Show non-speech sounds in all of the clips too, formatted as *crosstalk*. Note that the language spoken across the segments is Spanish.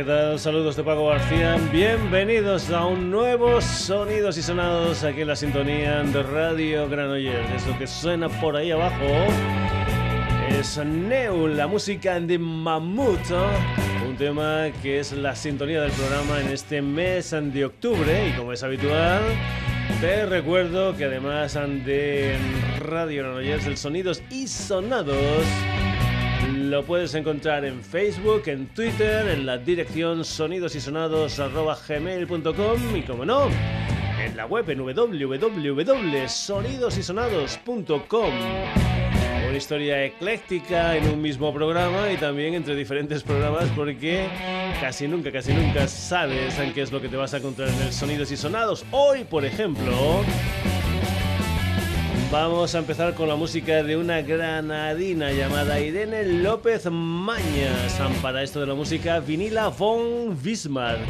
¿qué tal? Saludos de Paco García. Bienvenidos a un nuevo Sonidos y Sonados aquí en la sintonía de Radio Granollers. Eso que suena por ahí abajo es Neu, la música de Mamut, un tema que es la sintonía del programa en este mes de octubre y como es habitual, te recuerdo que además de Radio Granollers, el Sonidos y Sonados lo puedes encontrar en Facebook, en Twitter, en la dirección sonidosysonados.gmail.com y como no, en la web en www.sonidosysonados.com. Una historia ecléctica en un mismo programa y también entre diferentes programas porque casi nunca, casi nunca sabes en qué es lo que te vas a encontrar en el Sonidos y Sonados. Hoy, por ejemplo... Vamos a empezar con la música de una granadina llamada Irene López Mañas. Para esto de la música, Vinila von Bismarck.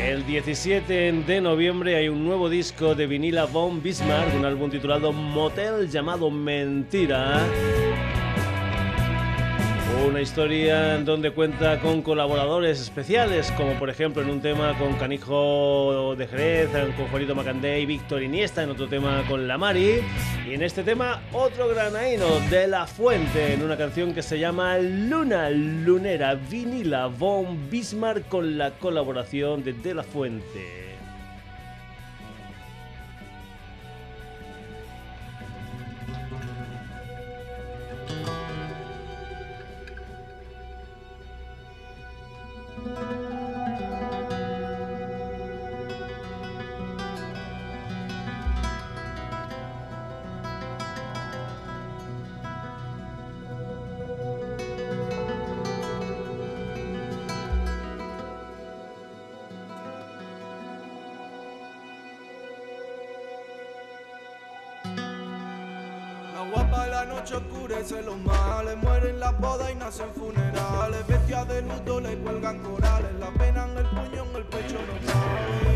El 17 de noviembre hay un nuevo disco de Vinila von Bismarck, un álbum titulado Motel llamado Mentira una historia en donde cuenta con colaboradores especiales, como por ejemplo en un tema con Canijo de Jerez, con Juanito Macandé y Víctor Iniesta, en otro tema con La Mari, y en este tema otro granaíno de La Fuente, en una canción que se llama Luna Lunera Vinila von Bismarck con la colaboración de De La Fuente. Se los males, mueren las bodas y nacen funerales. Bestias de luto le cuelgan corales, la pena en el puño, en el pecho no cabe.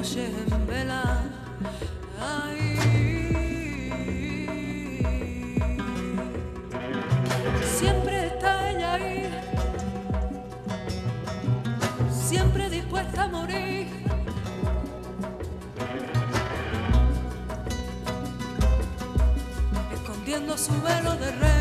Dejando la noche Siempre está ella ahí, siempre dispuesta a morir. Escondiendo su velo de reina.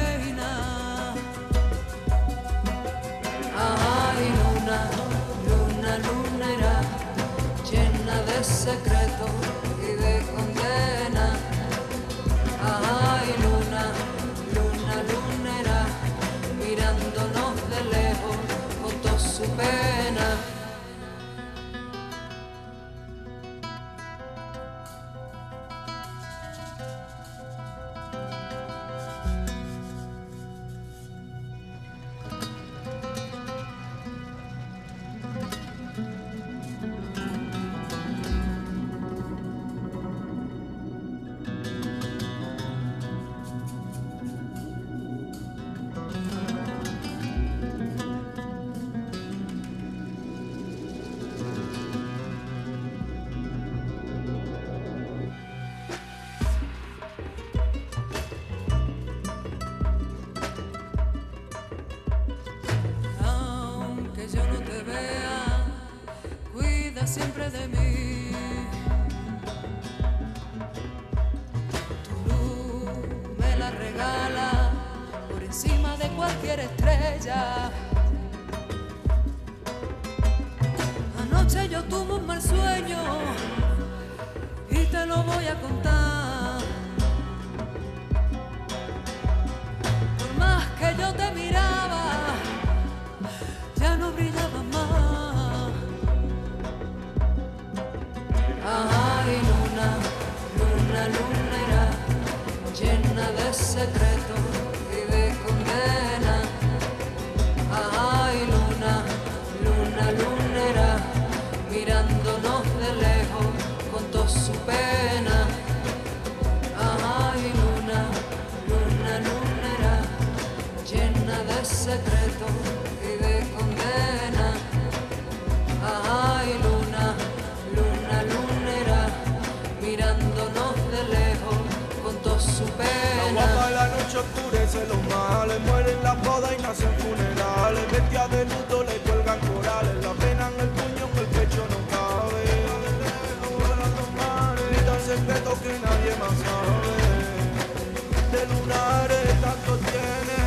La regala por encima de cualquier estrella. Anoche yo tuve un mal sueño y te lo voy a contar. Por más que yo te miraba, de secreto y de condena. Ay, luna, luna, lunera, mirándonos de lejos con toda su pena. Ay, luna, luna, lunera, llena de secreto. Oscurece los males, mueren las bodas y nacen funerales. Bestia de luto le cuelgan corales, la pena en el puño, en el pecho no cabe. Mares, gritan secretos que nadie más sabe. De lunares tanto tiene.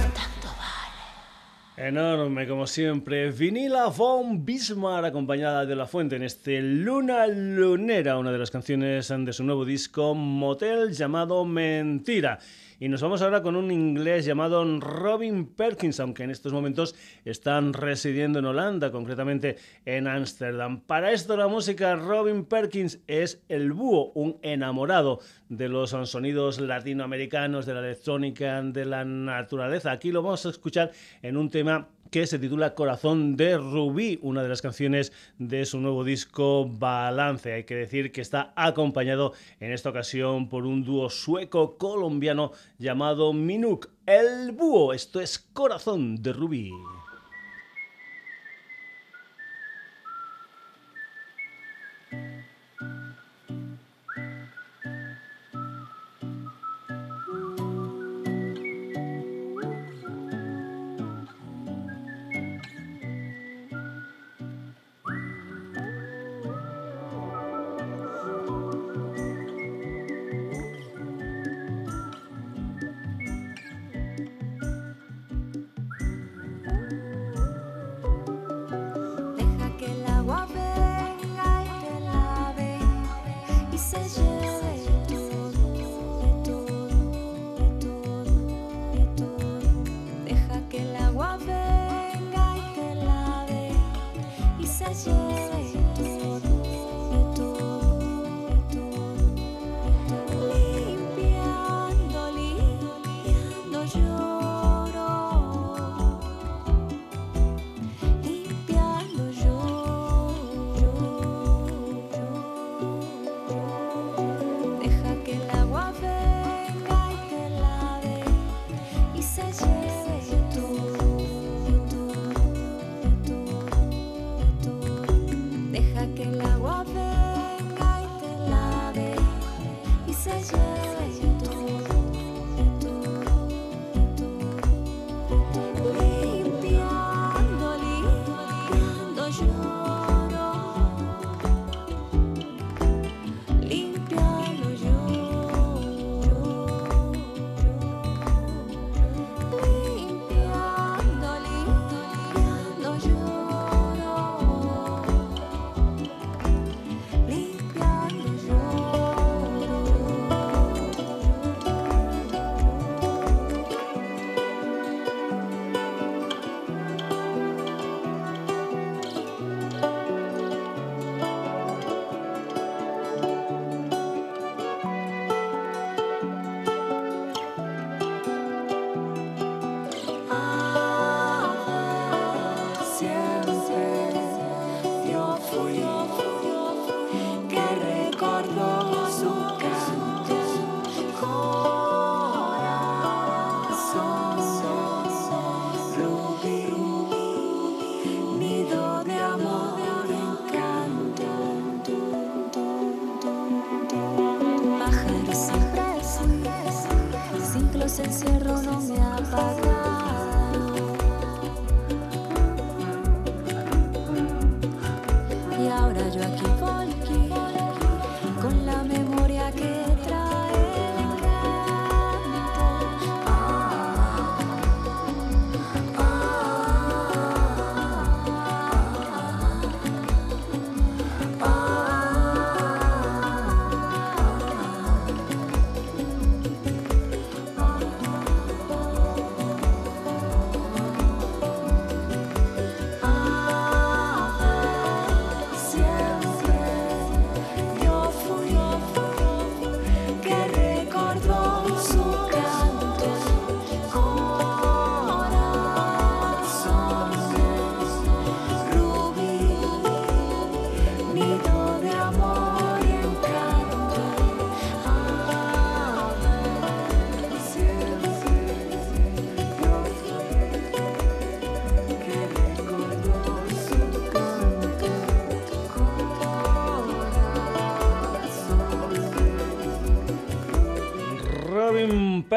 Enorme, como siempre. Vinila von Bismarck, acompañada de La Fuente en este Luna Lunera, una de las canciones de su nuevo disco Motel llamado Mentira. Y nos vamos ahora con un inglés llamado Robin Perkins, aunque en estos momentos están residiendo en Holanda, concretamente en Ámsterdam. Para esto la música Robin Perkins es el búho, un enamorado de los sonidos latinoamericanos, de la electrónica, de la naturaleza. Aquí lo vamos a escuchar en un tema que se titula Corazón de Rubí, una de las canciones de su nuevo disco Balance. Hay que decir que está acompañado en esta ocasión por un dúo sueco-colombiano llamado Minuk. El búho, esto es Corazón de Rubí.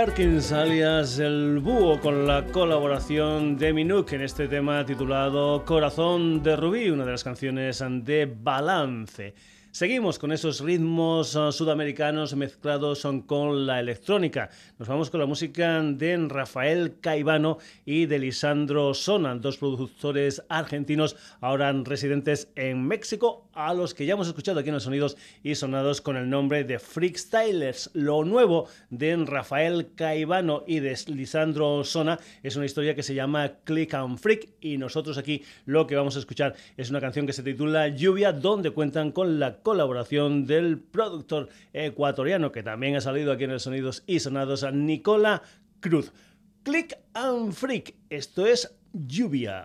Perkins, alias El Búho, con la colaboración de Minuk en este tema titulado Corazón de Rubí, una de las canciones de Balance. Seguimos con esos ritmos ah, sudamericanos mezclados con la electrónica. Nos vamos con la música de Rafael Caivano y de Lisandro Sona, dos productores argentinos ahora residentes en México, a los que ya hemos escuchado aquí en los sonidos y sonados con el nombre de Freakstylers. Lo nuevo de Rafael Caivano y de Lisandro Sona es una historia que se llama Click and Freak y nosotros aquí lo que vamos a escuchar es una canción que se titula Lluvia, donde cuentan con la colaboración del productor ecuatoriano que también ha salido aquí en el Sonidos y Sonados, Nicola Cruz. Click and Freak, esto es lluvia.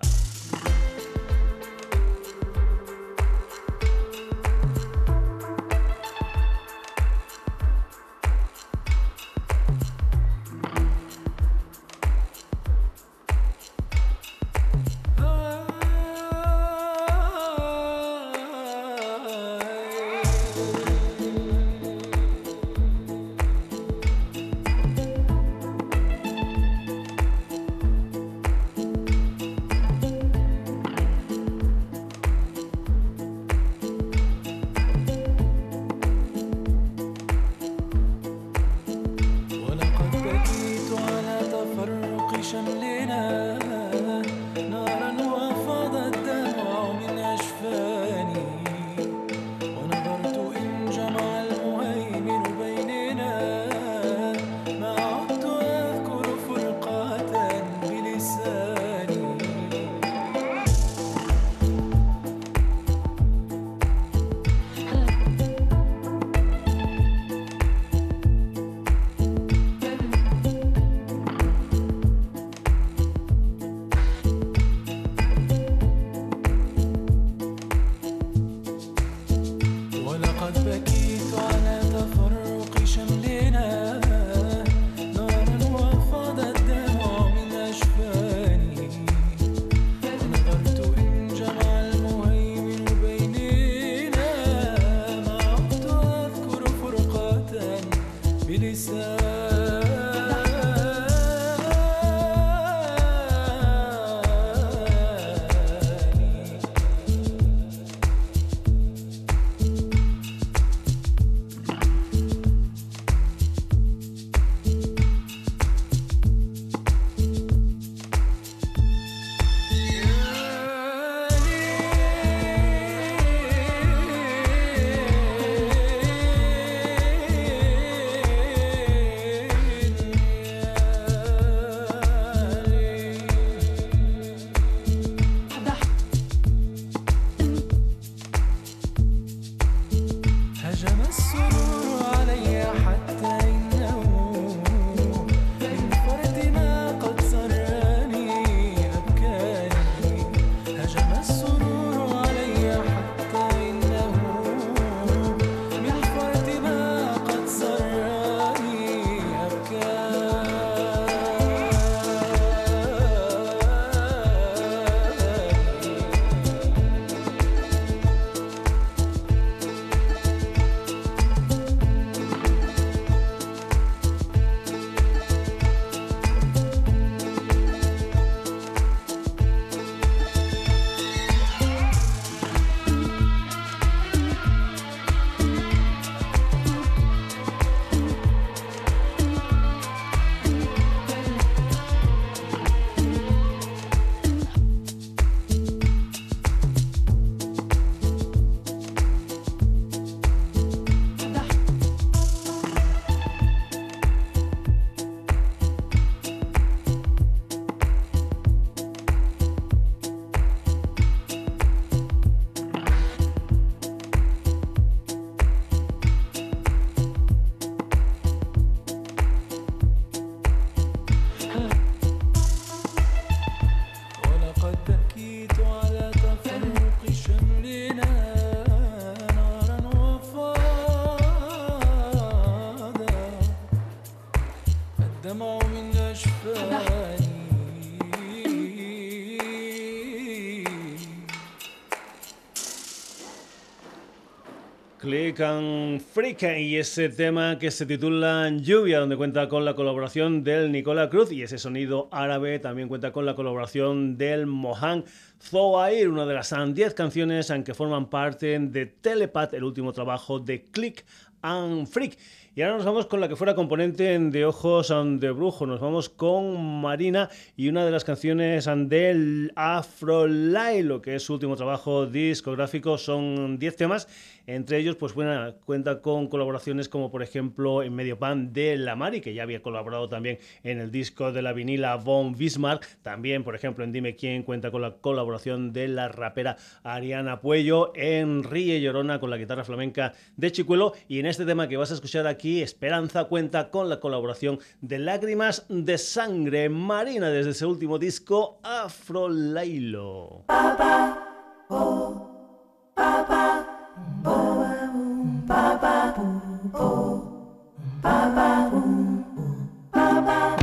Click Freak y ese tema que se titula Lluvia, donde cuenta con la colaboración del Nicola Cruz y ese sonido árabe también cuenta con la colaboración del Mohan Zoair, una de las 10 canciones que forman parte de Telepath, el último trabajo de Click and Freak. Y ahora nos vamos con la que fuera componente de Ojos de Brujo. Nos vamos con Marina y una de las canciones del Afro lo que es su último trabajo discográfico. Son 10 temas entre ellos, pues bueno, cuenta con colaboraciones como por ejemplo en Medio Pan de La Mari, que ya había colaborado también en el disco de la vinila Von Bismarck. También, por ejemplo, en Dime Quién cuenta con la colaboración de la rapera Ariana Puello. En Ríe Llorona con la guitarra flamenca de Chicuelo. Y en este tema que vas a escuchar aquí, Esperanza cuenta con la colaboración de Lágrimas de Sangre Marina desde ese último disco Afro Lailo.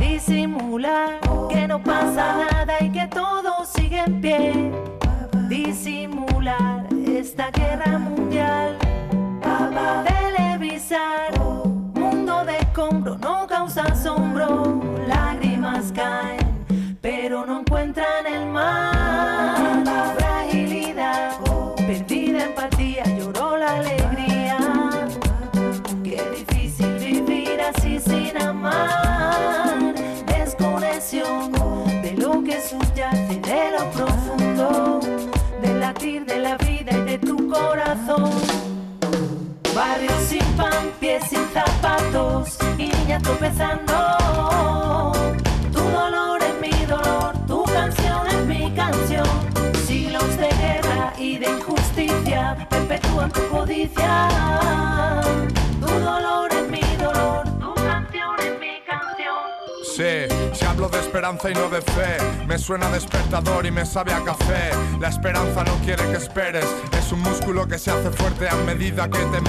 Disimular que no pasa nada y que todo sigue en pie. Disimular esta guerra mundial. Televisar, mundo de compro no causa asombro. Lágrimas caen, pero no encuentran el mar. De lo que subyace de lo profundo, del latir de la vida y de tu corazón. Barrio sin pan, pies sin zapatos y niña tropezando. Tu dolor es mi dolor, tu canción es mi canción. Siglos de guerra y de injusticia perpetúan tu codicia. Tu dolor es mi dolor, tu canción es mi canción. Sí, hablo de esperanza y no de fe, me suena despertador y me sabe a café. La esperanza no quiere que esperes, es un músculo que se hace fuerte a medida que te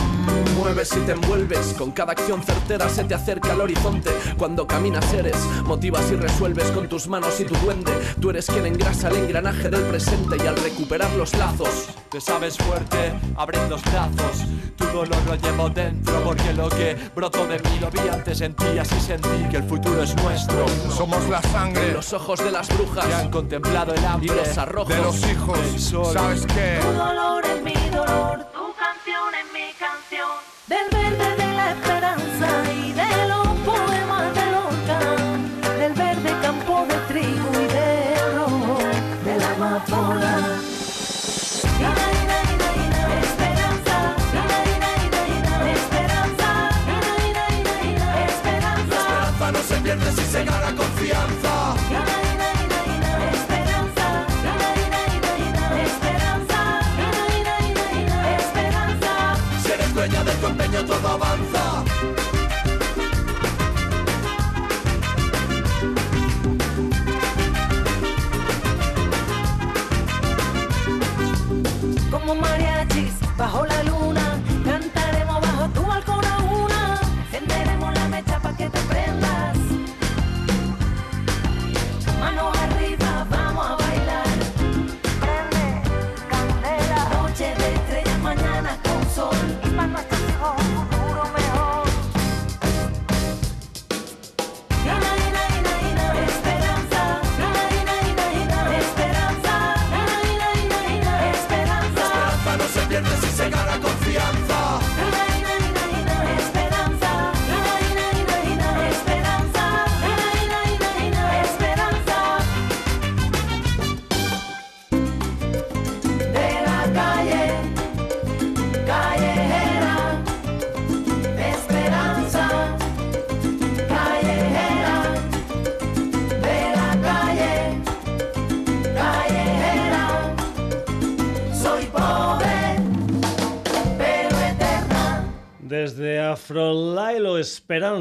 mueves y te envuelves. Con cada acción certera se te acerca al horizonte. Cuando caminas eres, motivas y resuelves con tus manos y tu duende. Tú eres quien engrasa el engranaje del presente y al recuperar los lazos. Te sabes fuerte, abres los brazos. Tu dolor lo llevo dentro porque lo que brotó de mí lo vi antes en ti así sentí que el futuro es nuestro. Somos la sangre. Los ojos de las brujas que han contemplado el hambre y los arrojos de los hijos. del sol. ¿Sabes qué? Tu dolor es mi dolor, tu canción es mi canción. Del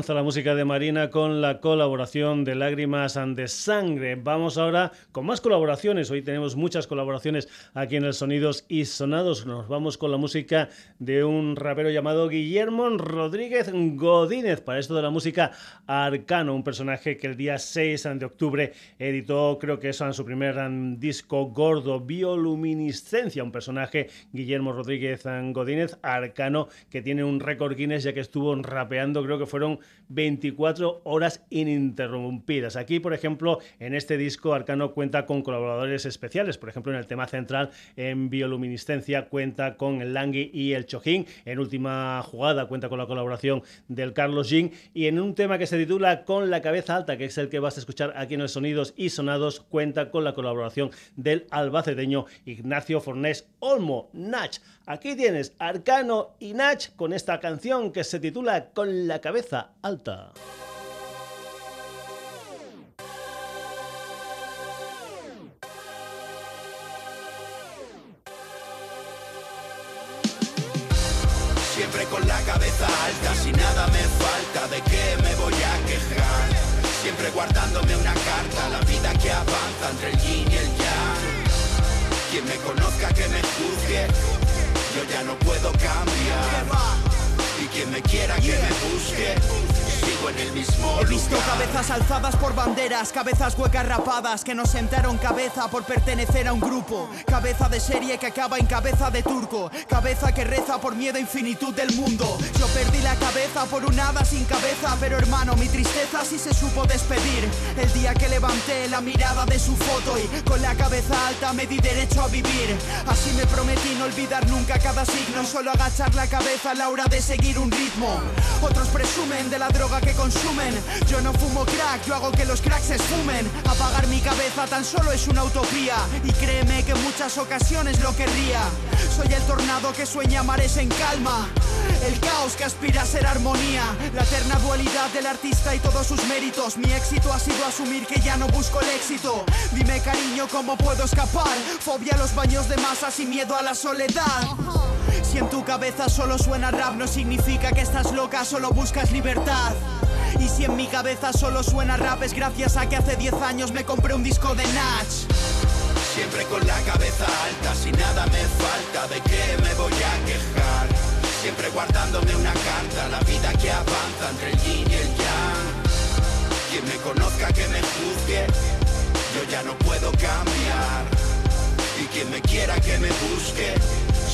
Esperanza, la música de Marina con la colaboración de Lágrimas de Sangre. Vamos ahora con más colaboraciones. Hoy tenemos muchas colaboraciones aquí en el Sonidos y Sonados. Nos vamos con la música de un rapero llamado Guillermo Rodríguez Godínez. Para esto de la música Arcano, un personaje que el día 6 de octubre editó, creo que eso en su primer disco gordo, Bioluminiscencia. Un personaje, Guillermo Rodríguez Godínez, Arcano, que tiene un récord ya que estuvo rapeando, creo que fueron 24 horas ininterrumpidas. Aquí, por ejemplo, en este disco Arcano cuenta con colaboradores especiales, por ejemplo, en el tema central, en bioluminiscencia, cuenta con el Langui y el Chojín, en última jugada cuenta con la colaboración del Carlos Jean, y en un tema que se titula Con la cabeza alta, que es el que vas a escuchar aquí en los Sonidos y Sonados, cuenta con la colaboración del albaceteño Ignacio Fornés Olmo, Nach. Aquí tienes Arcano y Nach con esta canción que se titula Con la cabeza alta. Siempre con la cabeza alta, si nada me falta, ¿de qué me voy a quejar? Siempre guardándome una carta, la vida que avanza entre el yin y el yang. Quien me conozca que me juzgue yo ya no puedo cambiar. Y quien me quiera que me busque sigo en el mismo He visto cabezas alzadas por banderas, cabezas huecas rapadas que no sentaron cabeza por pertenecer a un grupo. Cabeza de serie que acaba en cabeza de turco. Cabeza que reza por miedo a infinitud del mundo. Yo perdí la cabeza por un hada sin cabeza, pero hermano, mi tristeza sí se supo despedir. El día que levanté la mirada de su foto y con la cabeza alta me di derecho a vivir. Así me prometí no olvidar nunca cada signo, solo agachar la cabeza a la hora de seguir un ritmo. Otros presumen de la droga que consumen. Yo no fumo crack, yo hago que los cracks se esfumen. Apagar mi cabeza tan solo es una utopía. Y créeme que en muchas ocasiones lo querría. Soy el tornado que sueña mares en calma. El caos que aspira a ser armonía. La eterna dualidad del artista y todos sus méritos. Mi éxito ha sido asumir que ya no busco el éxito. Dime cariño, ¿cómo puedo escapar? Fobia a los baños de masas y miedo a la soledad. Si en tu cabeza solo suena rap, no significa que estás loca, solo buscas libertad. Y si en mi cabeza solo suena rap, es gracias a que hace 10 años me compré un disco de Natch. Siempre con la cabeza alta, si nada me falta, ¿de qué me voy a quejar? Siempre guardándome una carta, la vida que avanza entre el yin y el yang. Quien me conozca que me juzgue, yo ya no puedo cambiar. Y quien me quiera que me busque,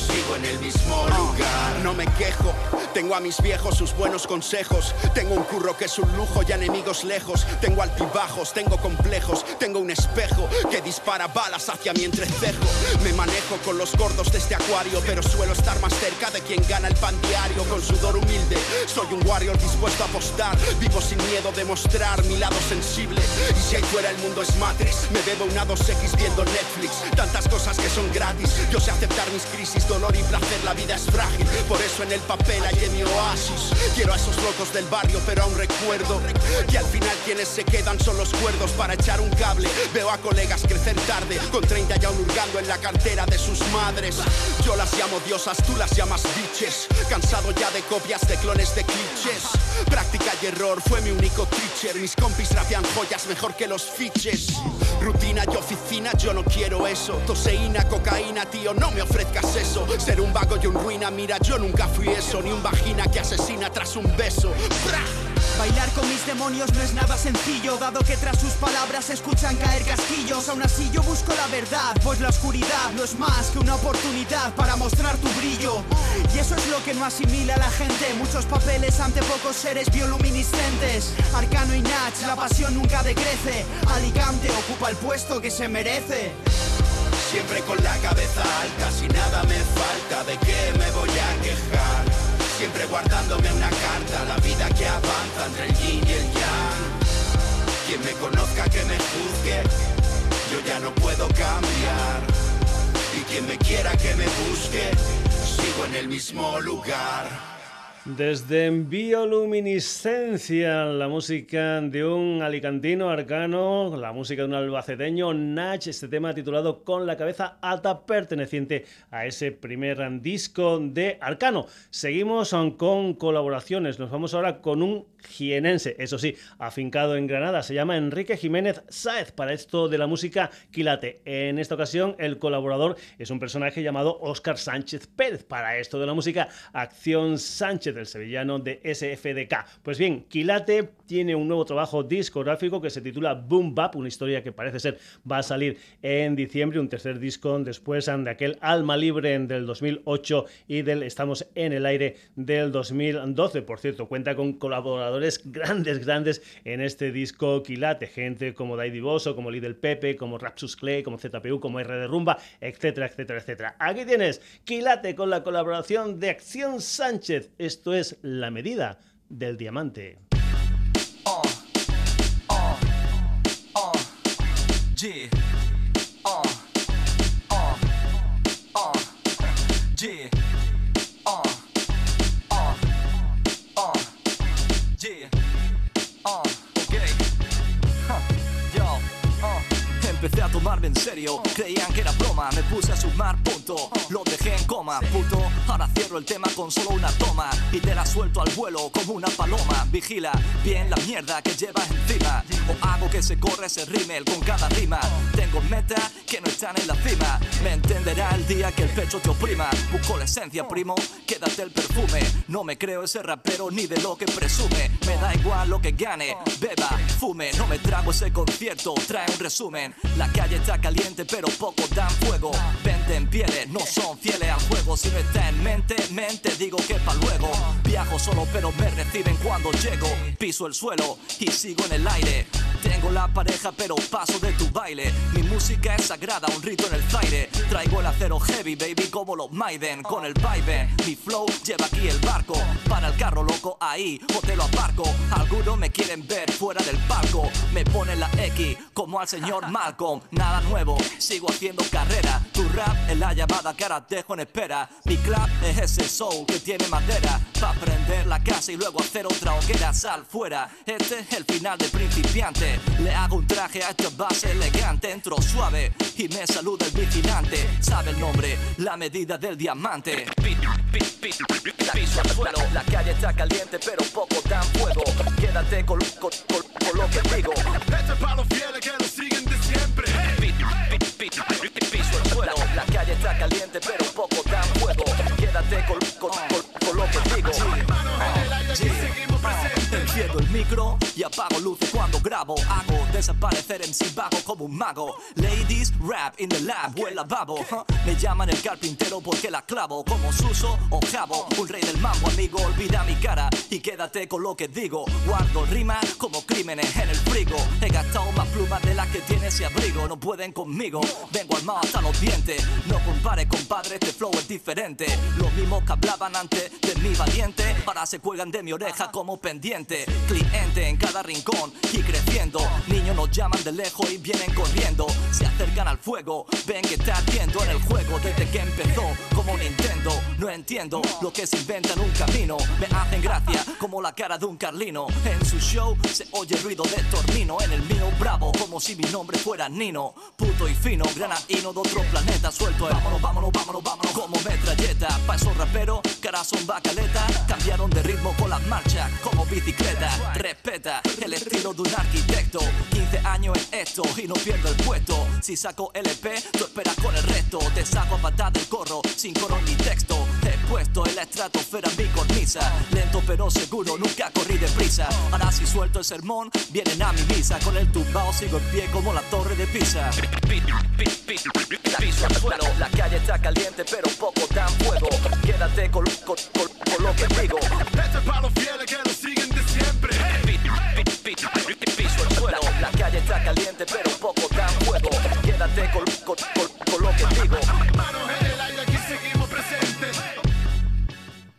sigo en el mismo lugar. No me quejo, tengo a mis viejos sus buenos consejos. Tengo un curro que es un lujo y enemigos lejos. Tengo altibajos, tengo complejos. Tengo un espejo que dispara balas hacia mi entrecejo. Me manejo con los gordos de este acuario, pero suelo estar más cerca de quien gana el pan diario. Con sudor humilde, soy un warrior dispuesto a apostar. Vivo sin miedo de mostrar mi lado sensible. Y si ahí fuera el mundo es matrix, me bebo una 2X viendo Netflix. Tantas cosas que son gratis. Yo sé aceptar mis crisis, dolor y placer, la vida es frágil. Por eso en el papel hay mi oasis. Quiero a esos locos del barrio, pero aún recuerdo que al final quienes se quedan son los cuerdos para echar un cable. Veo a colegas crecer tarde, con 30 ya hurgando en la cartera de sus madres. Yo las llamo diosas, tú las llamas bitches. Cansado ya de copias de clones de clichés. Práctica y error fue mi único teacher. Mis compis rapean joyas mejor que los fiches. Rutina y oficina, yo no quiero eso. Toseína, cocaína, tío, no me ofrezcas eso. Ser un vago y un ruina, mira, yo nunca fui eso. Ni un vagina que asesina tras un beso. Bailar con mis demonios no es nada sencillo, dado que tras sus palabras se escuchan caer casquillos. Aún así yo busco la verdad, pues la oscuridad no es más que una oportunidad para mostrar tu brillo. Y eso es lo que no asimila a la gente. Muchos papeles ante pocos seres bioluminiscentes. Arcano y Nach, la pasión nunca decrece. Alicante ocupa el puesto que se merece. Siempre con la cabeza alta, si nada me falta, ¿de qué me voy a quejar? Siempre guardándome una carta, la vida que avanza entre el yin y el yang. Quien me conozca que me juzgue, yo ya no puedo cambiar. Y quien me quiera que me busque, sigo en el mismo lugar. Desde Bioluminiscencia, la música de un alicantino arcano, la música de un albaceteño, Nach, este tema titulado Con la cabeza alta, perteneciente a ese primer disco de Arcano. Seguimos con colaboraciones, nos vamos ahora con un jienense, eso sí, afincado en Granada, se llama Enrique Jiménez Sáez, para esto de la música Quilate. En esta ocasión, el colaborador es un personaje llamado Óscar Sánchez Pérez, para esto de la música Acción Sánchez del sevillano de SFDK. Pues bien, Quilate tiene un nuevo trabajo discográfico que se titula Boom Bap, una historia que parece ser va a salir en diciembre, un tercer disco después de aquel Alma Libre del 2008 y del Estamos en el aire del 2012. Por cierto, cuenta con colaboradores grandes, grandes en este disco Quilate, gente como Dai Divoso, como Lidl Pepe, como Rapsus Clay, como ZPU, como R de Rumba, etcétera, etcétera, etcétera. Aquí tienes Quilate con la colaboración de Acción Sánchez. Es la medida del diamante. Uh, uh, uh. Uh, uh, uh. Empecé a tomarme en serio, creían que era broma, me puse a sumar, punto, lo dejé en coma, puto, ahora cierro el tema con solo una toma. Y te la suelto al vuelo como una paloma, vigila bien la mierda que llevas encima, o hago que se corre ese rímel con cada rima, tengo metas que no están en la cima, me entenderá el día que el pecho te oprima, busco la esencia primo, quédate el perfume, no me creo ese rapero ni de lo que presume, me da igual lo que gane, beba, fume, no me trago ese concierto, trae un resumen, la calle está caliente pero poco dan fuego. Venden pieles, no son fieles al juego. Si no está en mente, mente, digo que pa' luego. Viajo solo pero me reciben cuando llego. Piso el suelo y sigo en el aire. Tengo la pareja pero paso de tu baile. Mi música es sagrada, un rito en el zaire. Traigo el acero heavy, baby, como los Maiden. Con el vibe, mi flow lleva aquí el barco. Para el carro loco ahí, o te lo aparco. Algunos me quieren ver fuera del palco. Me ponen la X como al señor *laughs* Malcolm. Nada nuevo, sigo haciendo carrera. Tu rap es la llamada que ahora dejo en espera. Mi club es ese soul que tiene madera. Pa' prender la casa y luego hacer otra hoguera. Sal fuera, este es el final de principiante. Le hago un traje a esta base elegante. Entro suave y me saluda el vigilante. Sabe el nombre, la medida del diamante. Pi- Piso al suelo, la calle está caliente pero poco dan fuego. Quédate con, con- con- con lo que digo. Este para los fieles que lo siguen de siempre. Pi- pi- pi- pi- Piso al suelo, la calle está caliente pero poco dan fuego. Quédate con, lo que digo. Enciendo micro y apago luces cuando grabo. Hago desaparecer en sí como un mago. Ladies, rap in the lab o el lavabo. huh. Me llaman el carpintero porque la clavo como Suso o Jabo. Un rey del mambo, amigo, olvida mi cara y quédate con lo que digo. Guardo rimas como crímenes en el frigo. He gastado más plumas de las que tiene ese abrigo. No pueden conmigo, vengo armado hasta los dientes. No compares, compadre, este flow es diferente. Los mismos que hablaban antes de mi valiente, ahora se cuelgan de mi oreja como pendiente. Cliente en cada rincón y creciendo. Niños nos llaman de lejos y vienen corriendo. Se acercan al fuego, ven que está ardiendo en el juego desde que empezó. Como Nintendo, no entiendo lo que se inventan un camino. Me hacen gracia como la cara de un carlino. En su show se oye ruido de tornino. En el mío bravo, como si mi nombre fuera Nino. Puto y fino, granadino de otro planeta. Suelto el vámonos, vámonos, vámonos, vámonos. Como metralleta, pa' esos raperos, ahora son bacaleta. Cambiaron de ritmo con las marchas, como bicicleta. Respeta el estilo de un arquitecto. 15 años en esto y no pierdo el puesto. Si saco LP, tú esperas con el resto. Te saco a patada del corro, sin coro ni texto. He puesto en la estratosfera mi cornisa. Lento pero seguro, nunca corrí deprisa. Ahora si suelto el sermón, vienen a mi misa. Con el tumbao sigo en pie como la torre de Pisa. Pi- pi- pi- Piso suelo, la calle está caliente pero poco dan fuego. Quédate con, lo que digo. Este para los fieles que lo siguen siempre. Pi- pi- pi- Piso al suelo, la calle está caliente pero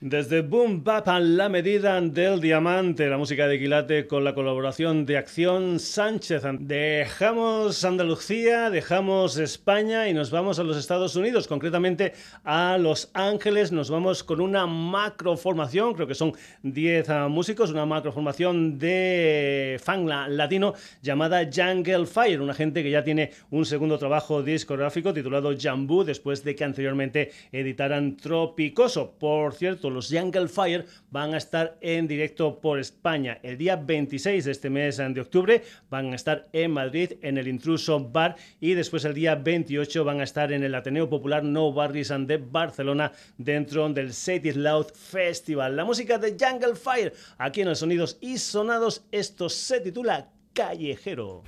Desde Boom Bap a la medida del diamante, la música de Quilate con la colaboración de Acción Sánchez. Dejamos Andalucía, dejamos España y nos vamos a los Estados Unidos, concretamente a Los Ángeles. Nos vamos con una macroformación, creo que son 10 ah, músicos, una macroformación de fan latino llamada Jungle Fire, una gente que ya tiene un segundo trabajo discográfico titulado Jambu, después de que anteriormente editaran Tropicoso. Por cierto, los Jungle Fire van a estar en directo por España. El día 26 de este mes de octubre van a estar en Madrid en el Intruso Bar y después el día 28 van a estar en el Ateneo Popular No Barris de Barcelona dentro del It Loud Festival. La música de Jungle Fire aquí en los Sonidos y Sonados, esto se titula Callejero.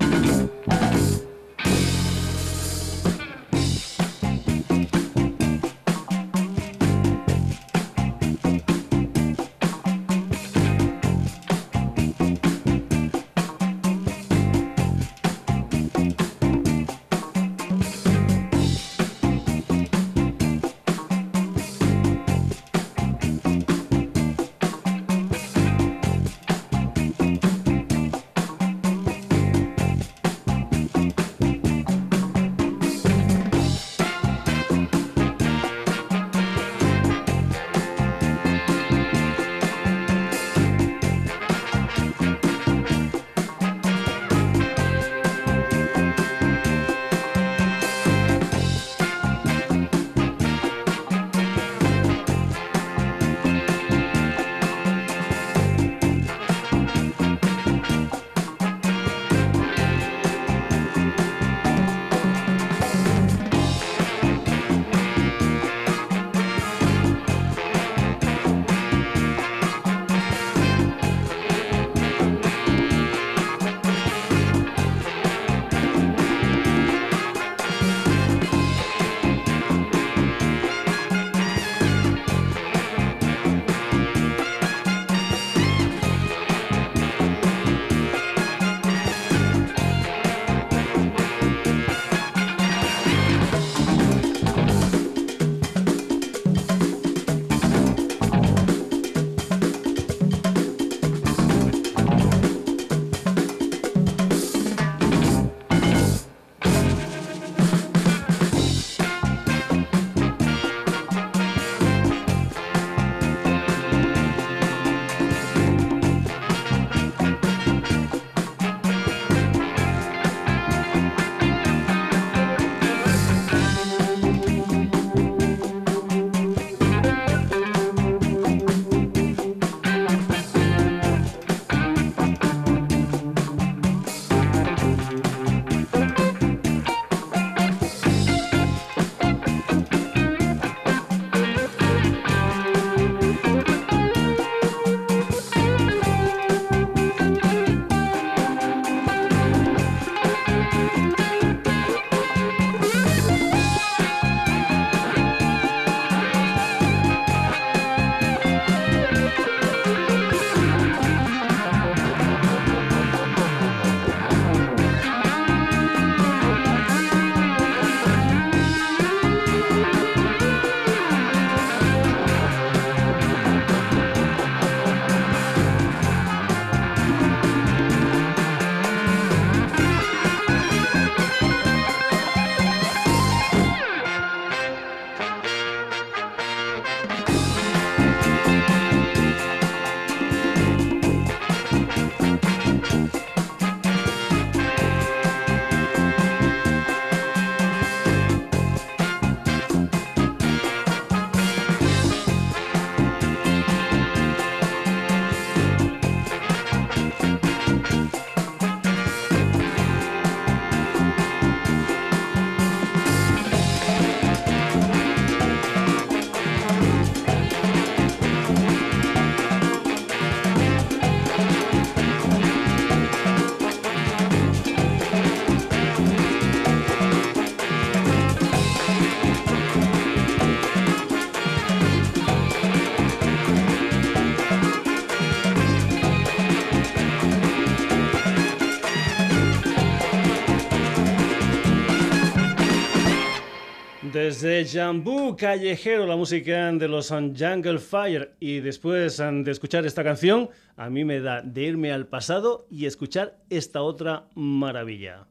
Desde Jambú Callejero, la música de los Jungle Fire. Y después de escuchar esta canción, a mí me da de irme al pasado y escuchar esta otra maravilla.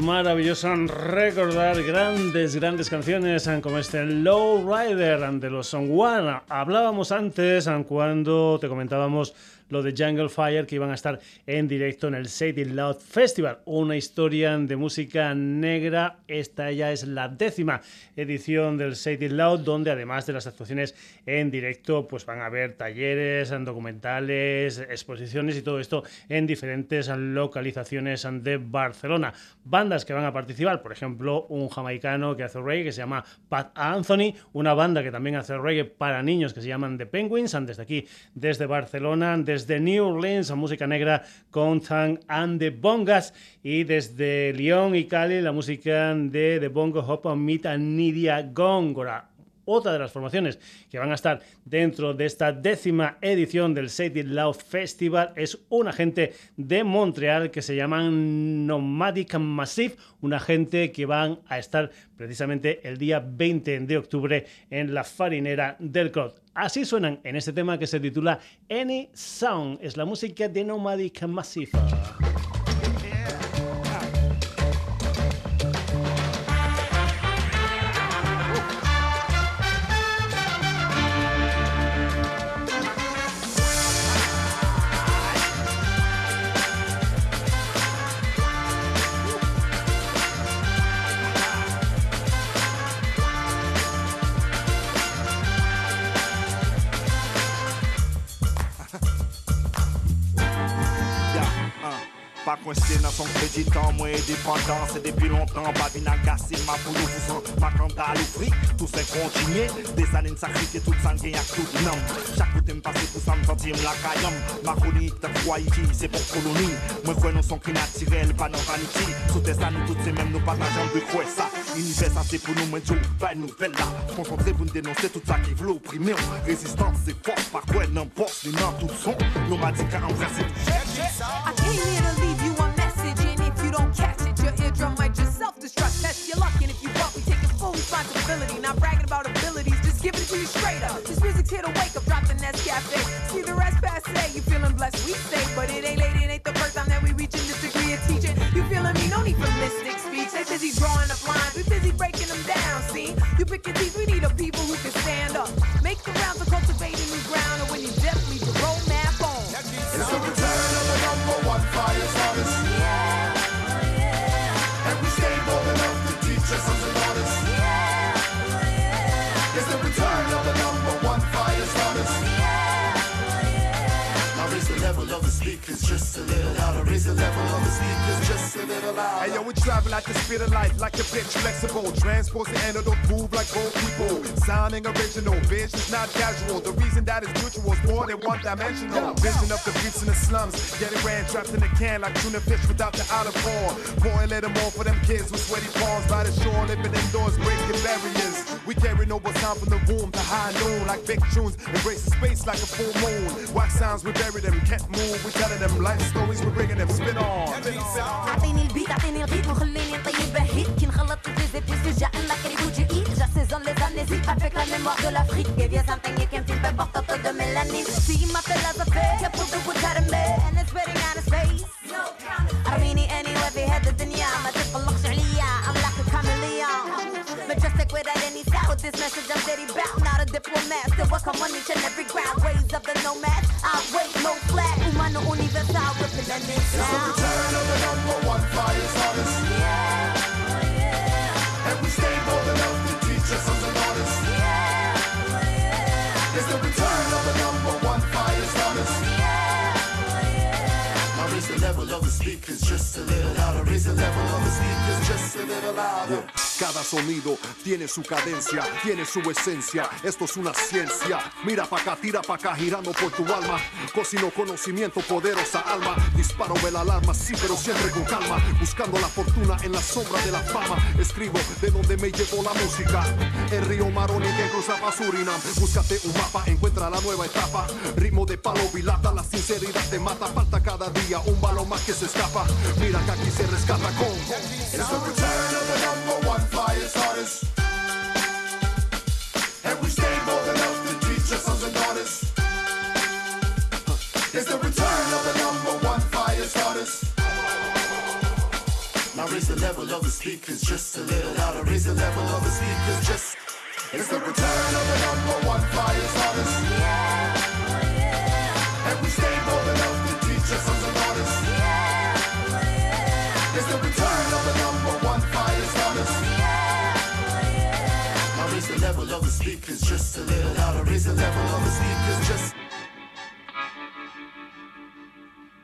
Maravilloso recordar grandes, grandes canciones como este Low Rider de los One. Hablábamos antes cuando te comentábamos lo de Jungle Fire, que iban a estar en directo en el Sadie Loud Festival, una historia de música negra. Esta ya es la décima edición del Sadie Loud, donde además de las actuaciones en directo, pues van a haber talleres, documentales, exposiciones y todo esto en diferentes localizaciones de Barcelona. Bandas que van a participar, por ejemplo, un jamaicano que hace reggae que se llama Pat Anthony, una banda que también hace reggae para niños que se llaman The Penguins, desde aquí, desde Barcelona, desde desde New Orleans, música negra con Tang and the Bongas, y desde Lyon y Cali, la música de The Bongo Hop Mita Nidia Góngora otra de las formaciones que van a estar dentro de esta décima edición del Sadie Loud Festival es una gente de Montreal que se llaman Nomadic Massive, una gente que van a estar precisamente el día 20 de octubre en la farinera del Crot. Así suenan en este tema que se titula Any Sound, es la música de Nomadic Massive. Mwen se nan son kreditan, mwen e depandan Se depi lontan, babi nan gase Ma boulou ma kanda le fri Tous se de Tout san gen ak tout nan Chak koute m pase pou sa m santi m Ma konik tak kwa iti, se pou koloni Mwen kwen nou son kri natirel, pa nan vaniti Sou sa nou tout se men nou pa nan jan de kwe sa Univer sa se pou nou mwen djou, pa nou vel la Koncentre pou tout sa ki vlo Prime ou rezistans se fos, pa kwen nan pos tout son, nou ma di ka an vrasi Ake literally you don't catch it, your eardrum might just self-destruct. Test your luck, and if you bump, we taking full responsibility. Not bragging about abilities, just giving it to you straight up. This music's here to wake up, drop the nest cafe. See the rest passe, you feeling blessed, we stay, but it ain't late, it ain't the first time that we reaching this degree of teaching. You feeling me? No need for mystic speech. They busy drawing up lines, we busy breaking them down. See, you pick your teeth, we need a people who can stand up. Make the rounds of cultivating new ground, and when just a little louder. Raise the level of the speakers just a little louder. Hey yo, we travel at the speed of light, like a bitch flexible. Transport the antidote, move like old people. Sounding original, vision's not casual. The reason that is mutual is more than one dimensional. Vision of the beats in the slums, getting ran trapped in a can like tuna fish without the outer core. Pouring let them all for them kids with sweaty palms by the shore, living indoors, breaking barriers. We carry noble sound from the womb to high noon, like big tunes, embracing space like a full moon. Wax sounds, we bury them, can't move. We telling them life stories, we're bringing them spin on. اعطيني البيت اعطيني الريتم خليني نطيب هيت كي نخلط les épices déjà un lac et du hit j'assaisonne les amnésies avec la mémoire de l'Afrique et viens s'imprégner qu'un film fait porte de mélanine si ma philosophie you put the wood out of me and it's spreading out of space أرميني anywhere في هذا الدنيا ما تتطلقش doubt this message I'm steady bout not a diplomat. Still welcome on each and every ground ways of the nomad. I wait no flat. Humano universal representing It's the return of the number one fire starters. Oh, and we stay bold enough to teach us Cada sonido tiene su cadencia, tiene su esencia. Esto es una ciencia. Mira pa' acá, tira pa' acá, girando por tu alma. Cocino conocimiento, poderosa alma. Disparo el alarma, sí, pero siempre con calma. Buscando la fortuna en la sombra de la fama. Escribo de donde me llevó la música. El río Maroni que cruza pa' Surinam. Búscate un mapa, encuentra la nueva etapa. Ritmo de palo vilata, la sinceridad te mata. Falta cada día un balón más que se escapa. Mira que aquí se rescata con. It's the return of the number one fire starters. And we stay bold enough to teach us something honest. It's the return of the number one fire starters. Now raise the level of the speakers just a little louder. Raise the level of the speakers just. It's the return of the number one fire starters. And level of the speakers just a little louder. Raise the level of the speakers just.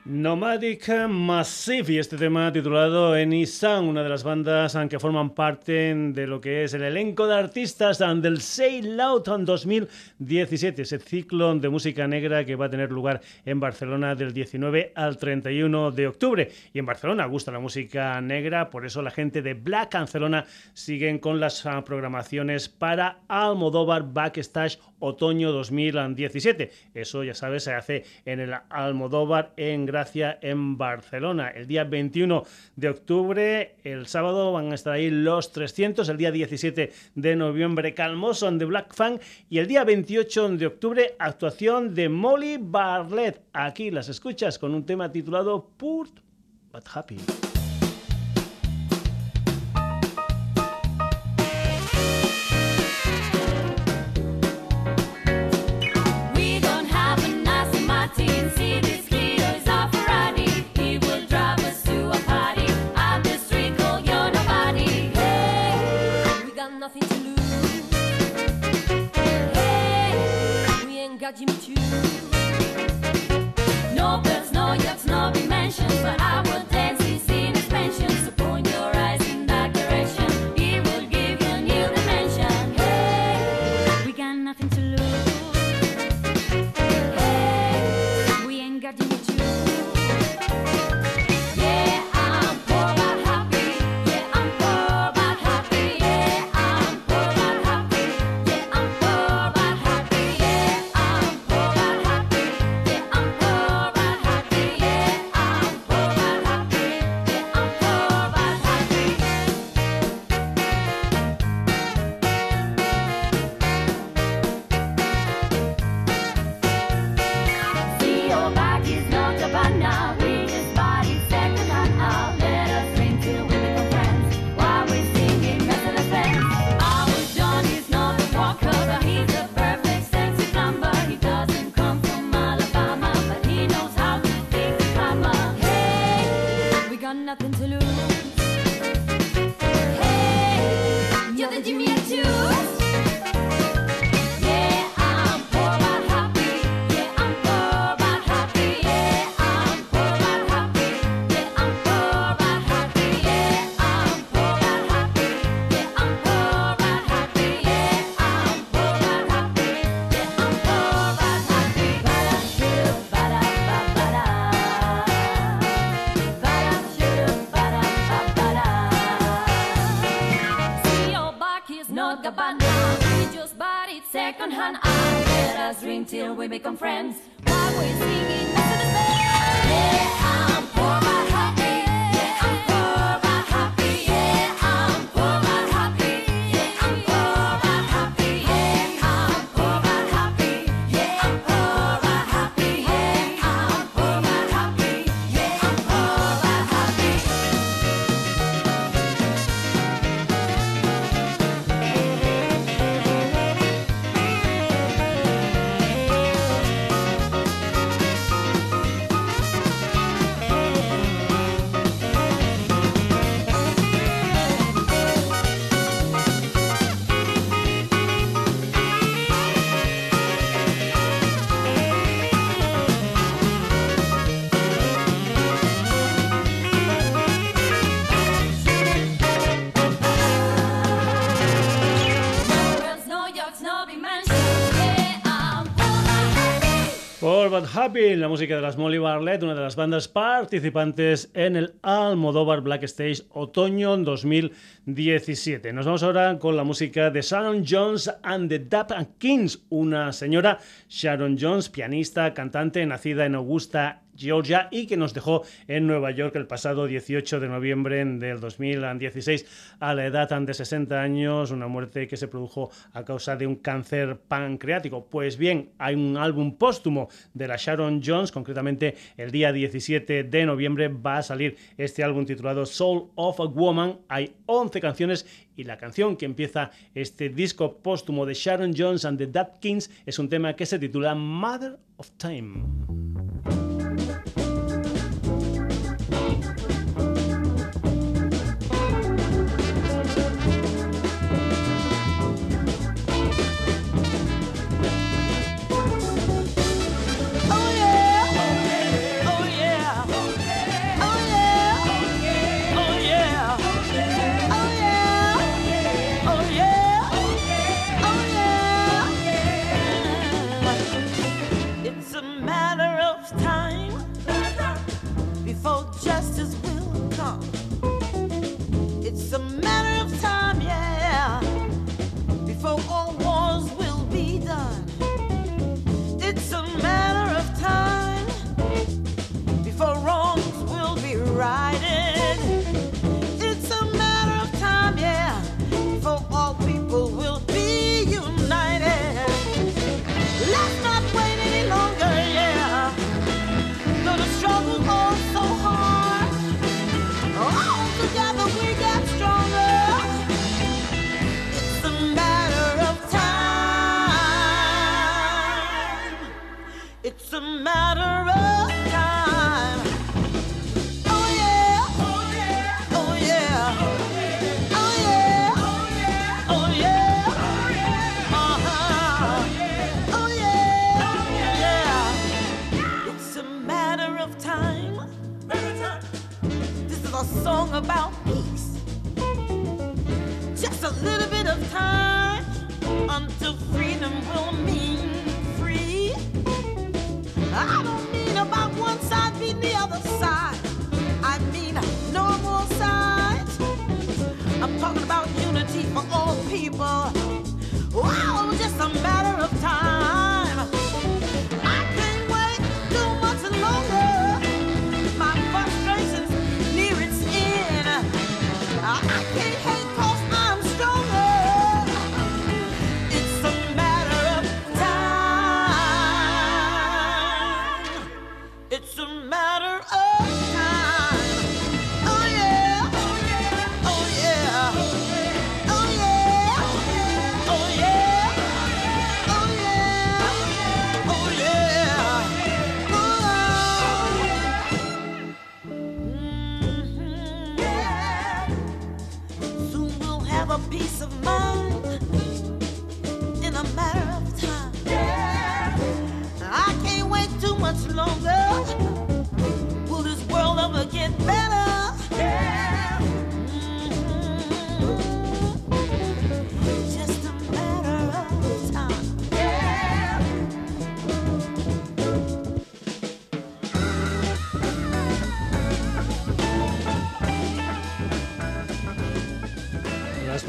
Nomadic Massive y este tema titulado Enisan, una de las bandas que forman parte de lo que es el elenco de artistas del Say Loud 2017, ese ciclo de música negra que va a tener lugar en Barcelona del 19 al 31 de octubre. Y en Barcelona gusta la música negra, por eso la gente de Black Barcelona siguen con las ah, programaciones para Almodóvar Backstage Otoño 2017. Eso ya sabes, se hace en el Almodóvar en Gracia en Barcelona. El día 21 de octubre, el sábado van a estar ahí los 300, el día 17 de noviembre Calmoso de Black Fang y el día 28 de octubre actuación de Molly Barlett. Aquí las escuchas con un tema titulado Poor but Happy. No, birds, no yet, no be mentioned, but I will dance in expansion, so Poor but Happy, la música de las Molly Barlett, una de las bandas participantes en el Almodóvar Black Stage Otoño 2017. Nos vamos ahora con la música de Sharon Jones and the Dap Kings, una señora Sharon Jones, pianista, cantante, nacida en Augusta, Georgia y que nos dejó en Nueva York el pasado 18 de noviembre del 2016 a la edad de 60 años, una muerte que se produjo a causa de un cáncer pancreático. Pues bien, hay un álbum póstumo de la Sharon Jones, concretamente el día 17 de noviembre va a salir este álbum titulado Soul of a Woman. Hay 11 canciones y la canción que empieza este disco póstumo de Sharon Jones and the Dap Kings es un tema que se titula Mother of Time.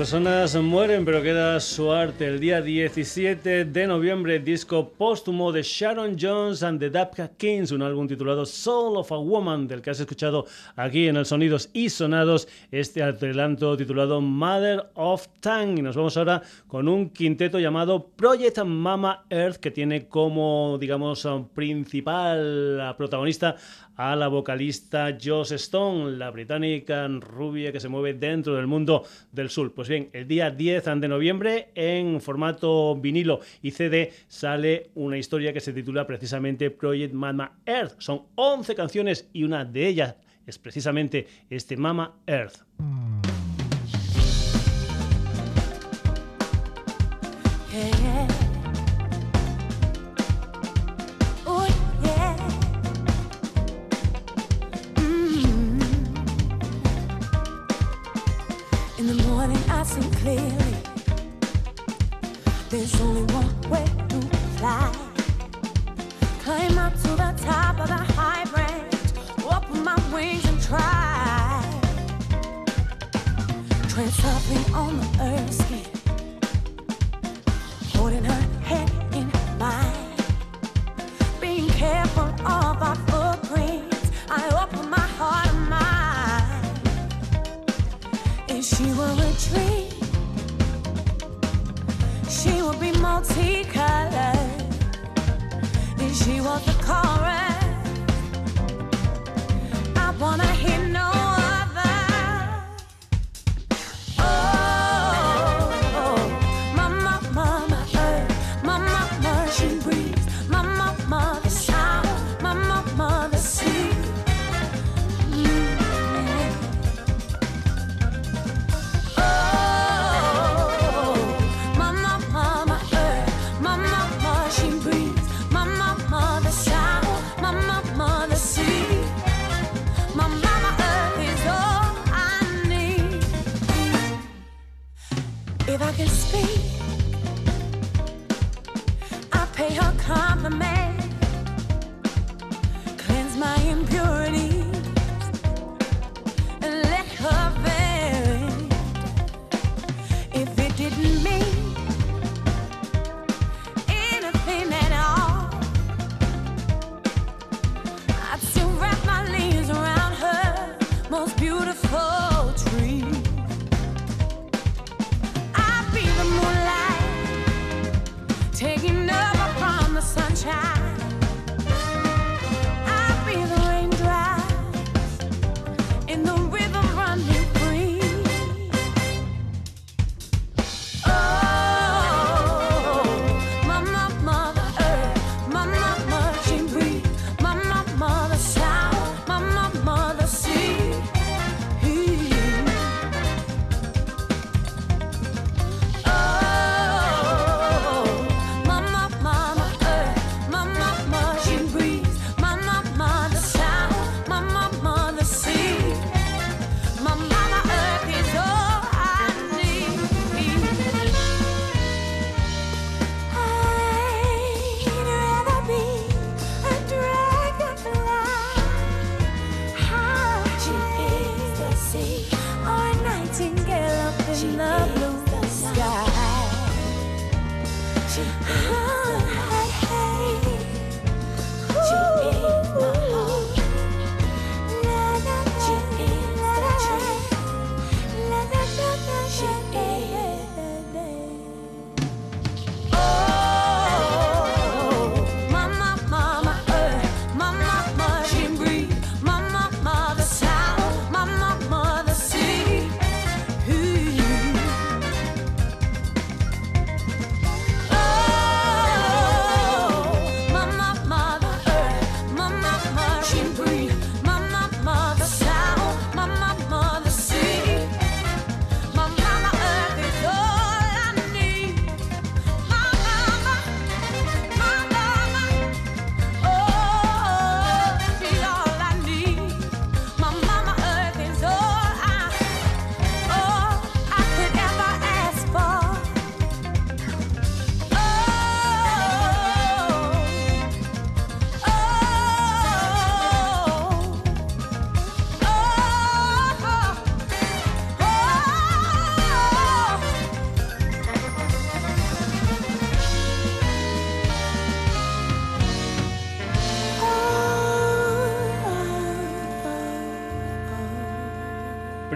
Personas mueren, pero queda su arte. El día 17 de noviembre, disco póstumo de Sharon Jones and the Dapka Kings, un álbum titulado Soul of a Woman, del que has escuchado aquí en el Sonidos y Sonados, este adelanto titulado Mother of Tang. Y nos vamos ahora con un quinteto llamado Project Mama Earth, que tiene como, digamos, principal protagonista a la vocalista Joss Stone, la británica rubia que se mueve dentro del mundo del sur. Pues bien, el día 10 de noviembre, en formato vinilo y CD, sale una historia que se titula precisamente Project Mama Earth. Son 11 canciones y una de ellas es precisamente este Mama Earth.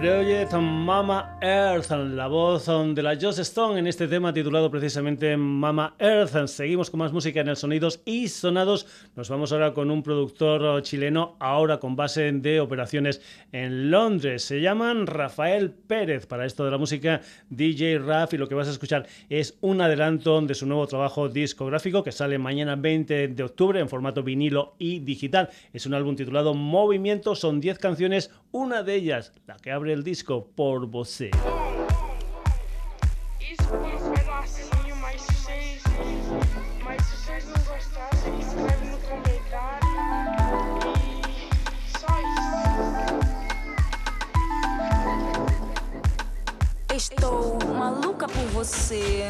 Project Mama Earth, la voz de la Joss Stone en este tema titulado precisamente Mama Earth. Seguimos con más música en el Sonidos y Sonados. Nos vamos ahora con un productor chileno, ahora con base de operaciones en Londres. Se llaman Rafael Pérez. Para esto de la música, DJ Raf, y lo que vas a escuchar es un adelanto de su nuevo trabajo discográfico que sale mañana 20 de octubre en formato vinilo y digital. Es un álbum titulado Movimiento, son 10 canciones, una de ellas, la que abre sobre el disco Por Você. Estou maluca por você.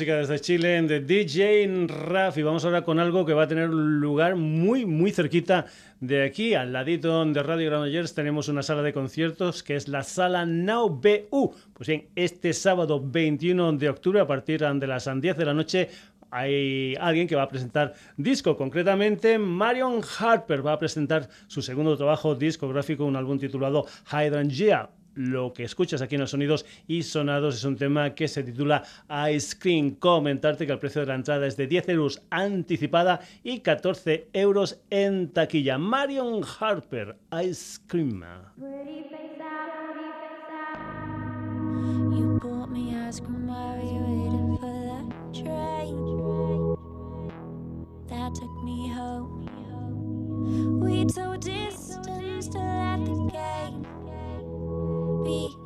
Música desde Chile de DJ Raf. Y vamos ahora con algo que va a tener lugar muy, muy cerquita de aquí, al ladito de Radio Granollers, tenemos una sala de conciertos que es la Sala Now BU. Pues bien, este sábado 21 de octubre, a partir de las 10 de la noche, hay alguien que va a presentar disco. Concretamente, Marion Harper va a presentar su segundo trabajo discográfico, un álbum titulado Hydrangea. Lo que escuchas aquí en los sonidos y sonados es un tema que se titula Ice Cream. Comentarte que el precio de la entrada es de 10 euros anticipada y 14 euros en taquilla. Marion Harper, Ice Cream. That took me home. me.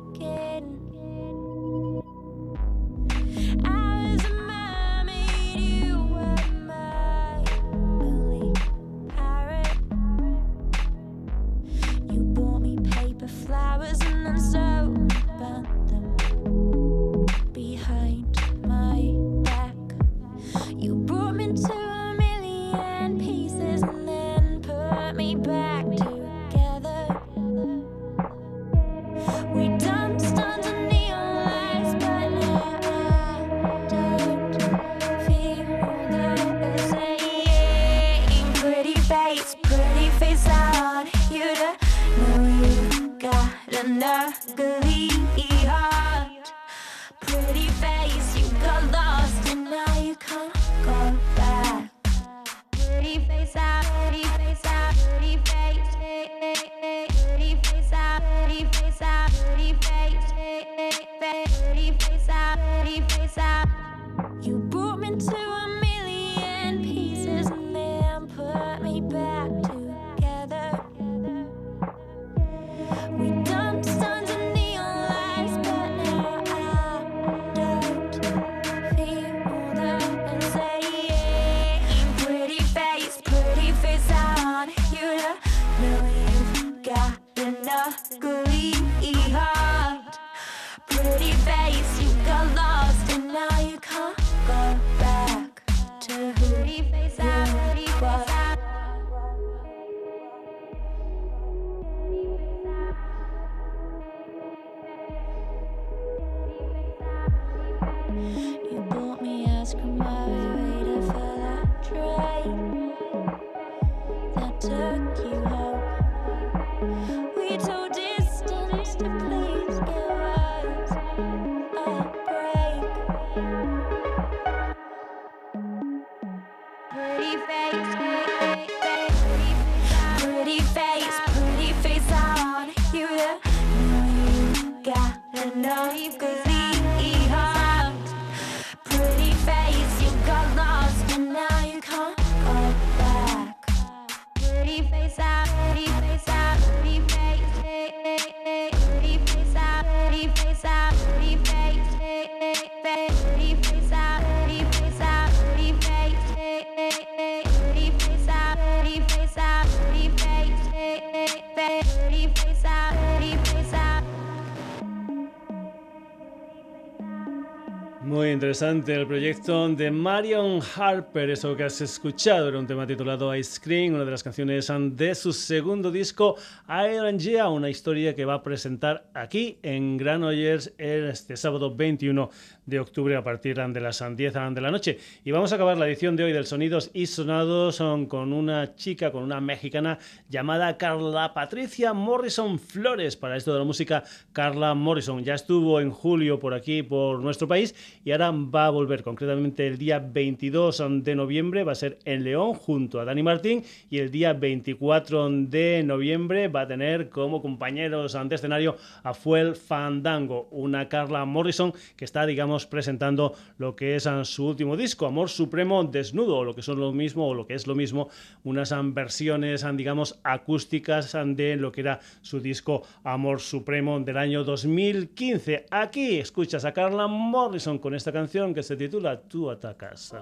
That took you home. Interesante el proyecto de Marion Harper, eso que has escuchado era un tema titulado Ice Cream, una de las canciones de su segundo disco Iron Yeah, una historia que va a presentar aquí en Granollers este sábado 21 de octubre a partir de las 10 de la noche. Y vamos a acabar la edición de hoy del Sonidos y Sonados son con una chica, con una mexicana llamada Carla Patricia Morrison Flores. Para esto de la música, Carla Morrison ya estuvo en julio por aquí, por nuestro país, y ahora va a volver concretamente el día 22 de noviembre, va a ser en León junto a Dani Martín, y el día 24 de noviembre va a tener como compañeros ante escenario a Fuel Fandango, una Carla Morrison que está, digamos, presentando lo que es ah, su último disco, Amor Supremo Desnudo, o lo que son lo mismo, o lo que es lo mismo, unas ah, versiones, ah, digamos, acústicas de lo que era su disco Amor Supremo del año 2015. Aquí escuchas a Carla Morrison con esta canción que se titula Tú atacas.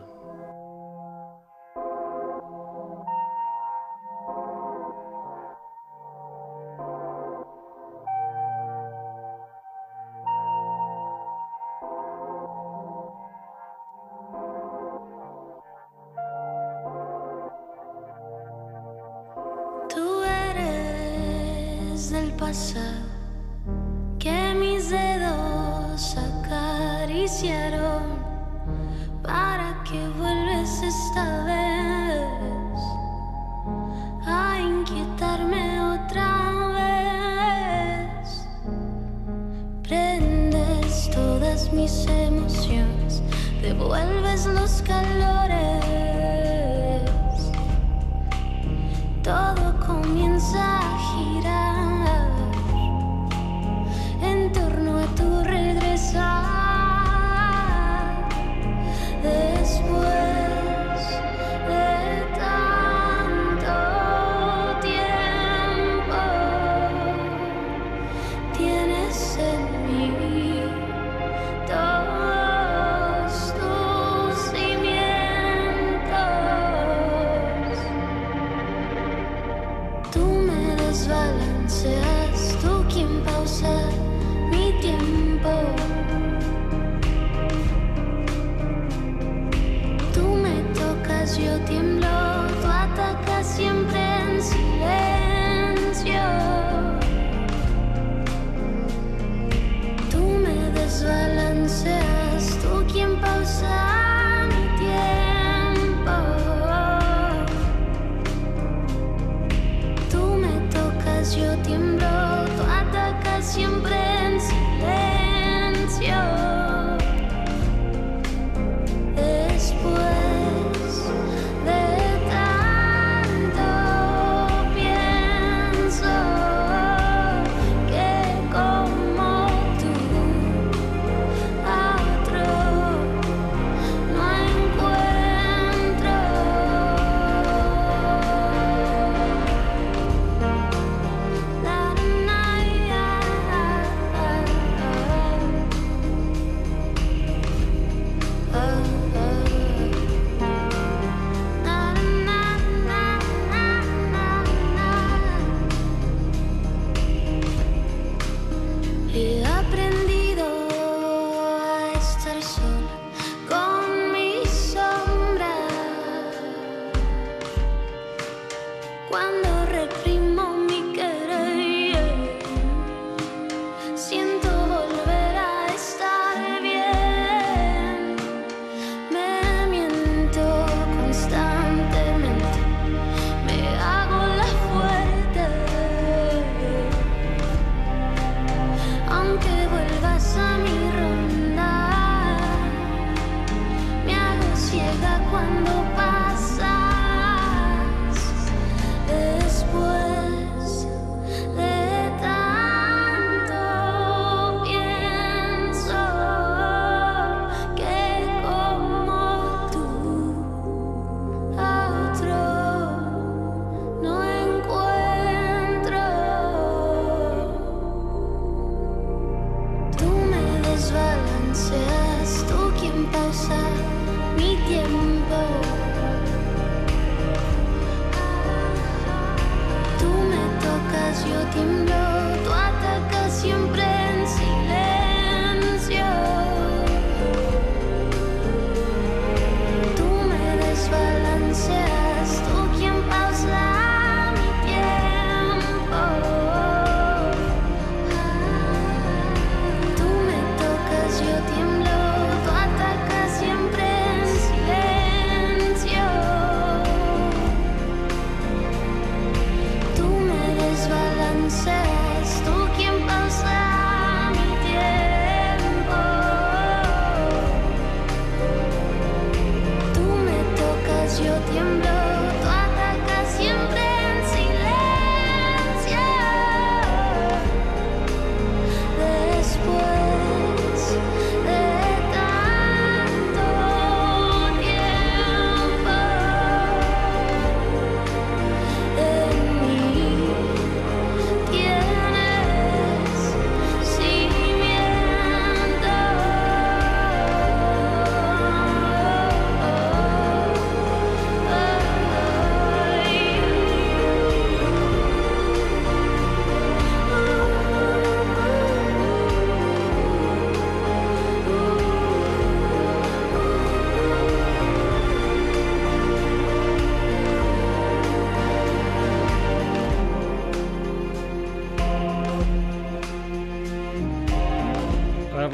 Tú eres del pasado que mis devuelves los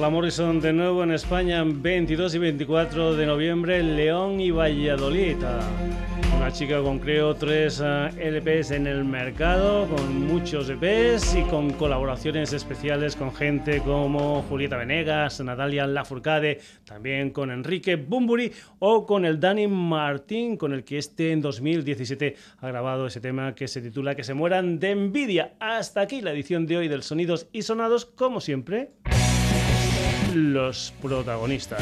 Morrison de nuevo en España 22 y 24 de noviembre, León y Valladolid. Una chica con creo tres LPs en el mercado, con muchos EPs y con colaboraciones especiales con gente como Julieta Venegas, Natalia Lafourcade, también con Enrique Bumburi o con el Dani Martín, con el que este en 2017 ha grabado ese tema que se titula Que se mueran de envidia. Hasta aquí la edición de hoy del Sonidos y Sonados, como siempre los protagonistas.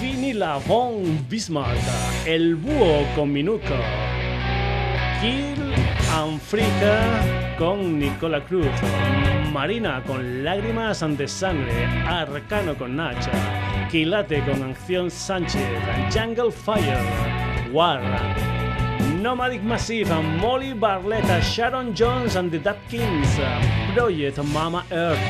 Vinila von Bismarck, El Búho con Minuco, Kill Africa con Nicola Cruz, Marina con Lágrimas ante Sangre, Arcano con Nacha, Quilate con Acción Sánchez, Jungle Fire, War, Nomadic Massive, Molly Barletta, Sharon Jones and the Dap Project Mama Earth,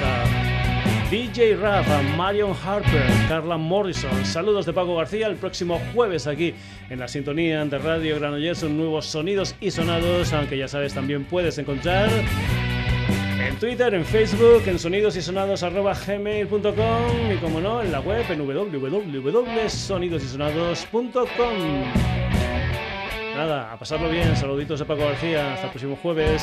DJ Rafa, Marion Harper, Carla Morrison. Saludos de Paco García. El próximo jueves aquí en la sintonía de Radio Granollers nuevos sonidos y sonados, aunque ya sabes también puedes encontrar en Twitter, en Facebook, en sonidosysonados.gmail.com y como no, en la web en www.sonidosysonados.com. Nada, a pasarlo bien. Saluditos de Paco García. Hasta el próximo jueves.